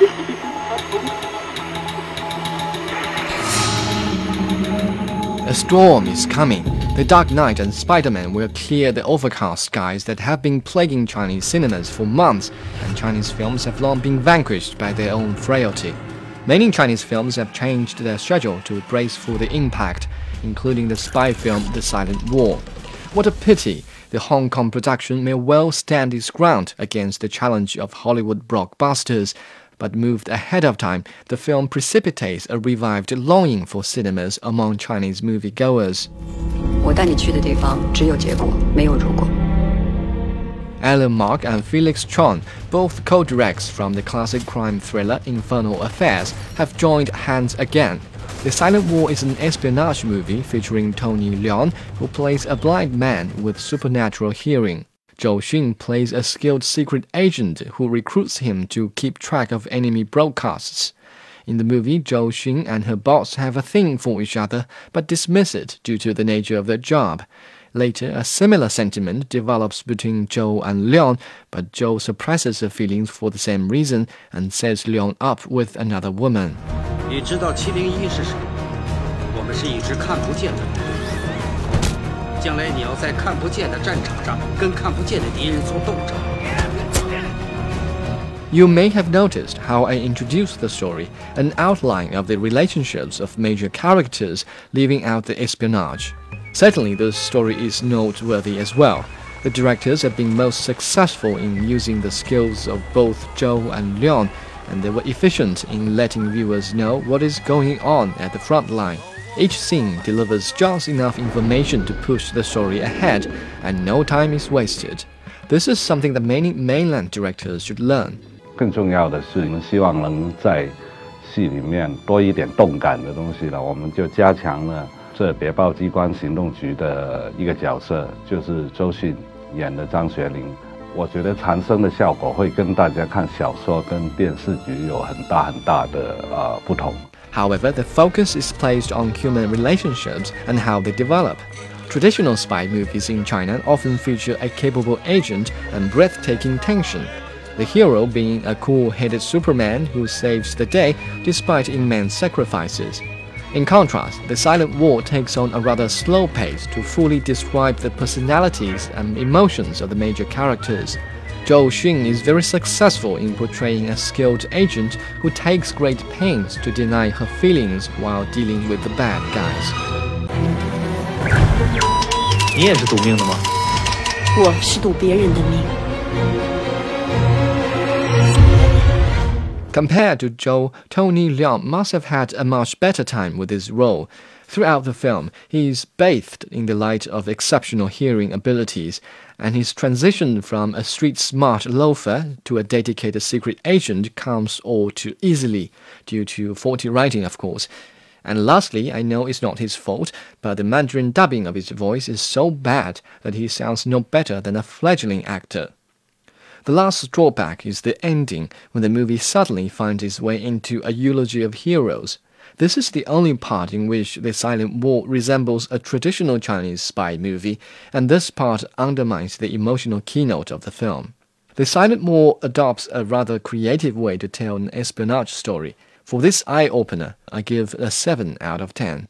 A storm is coming. The Dark Knight and Spider-Man will clear the overcast skies that have been plaguing Chinese cinemas for months, and Chinese films have long been vanquished by their own frailty. Many Chinese films have changed their schedule to brace for the impact, including the spy film The Silent War. What a pity! The Hong Kong production may well stand its ground against the challenge of Hollywood blockbusters, but moved ahead of time, the film precipitates a revived longing for cinemas among Chinese moviegoers. Alan Mak and Felix Chong, both co-directs from the classic crime thriller Infernal Affairs, have joined hands again. The Silent War is an espionage movie featuring Tony Leung, who plays a blind man with supernatural hearing. Zhou Xun plays a skilled secret agent who recruits him to keep track of enemy broadcasts. In the movie, Zhou Xun and her boss have a thing for each other, but dismiss it due to the nature of their job. Later, a similar sentiment develops between Zhou and Leung, but Zhou suppresses her feelings for the same reason and sets Leung up with another woman. 你知道701是谁？我们是一只看不见的。将来你要在看不见的战场上跟看不见的敌人做斗争。You may have noticed how I introduced the story, an outline of the relationships of major characters, leaving out the espionage. Certainly, the story is noteworthy as well. The directors have been most successful in using the skills of both Zhou and Leung, and they were efficient in letting viewers know what is going on at the front line. Each scene delivers just enough information to push the story ahead, and no time is wasted. This is something that many mainland directors should learn. 更重要的是，我们希望能在戏里面多一点动感的东西了。我们就加强了这谍报机关行动局的一个角色，就是周迅演的张学林。我觉得产生的效果会跟大家看小说跟电视剧有很大很大的呃不同。 However, the focus is placed on human relationships and how they develop. Traditional spy movies in China often feature a capable agent and breathtaking tension. The hero being a cool headed Superman who saves the day despite immense sacrifices. In contrast, The Silent War takes on a rather slow pace to fully describe the personalities and emotions of the major characters. Zhou Xun is very successful in portraying a skilled agent who takes great pains to deny her feelings while dealing with the bad guys. 你也是赌命的吗？我是赌别人的命。Compared to Zhou, Tony Leung must have had a much better time with his role. Throughout the film, he is bathed in the light of exceptional hearing abilities, and his transition from a street smart loafer to a dedicated secret agent comes all too easily, due to faulty writing, of course. And lastly, I know it's not his fault, but the Mandarin dubbing of his voice is so bad that he sounds no better than a fledgling actor. The last drawback is the ending, when the movie suddenly finds its way into a eulogy of heroes. This is the only part in which The Silent War resembles a traditional Chinese spy movie, and this part undermines the emotional keynote of the film. The Silent War adopts a rather creative way to tell an espionage story. For this eye opener, I give a 7 out of 10.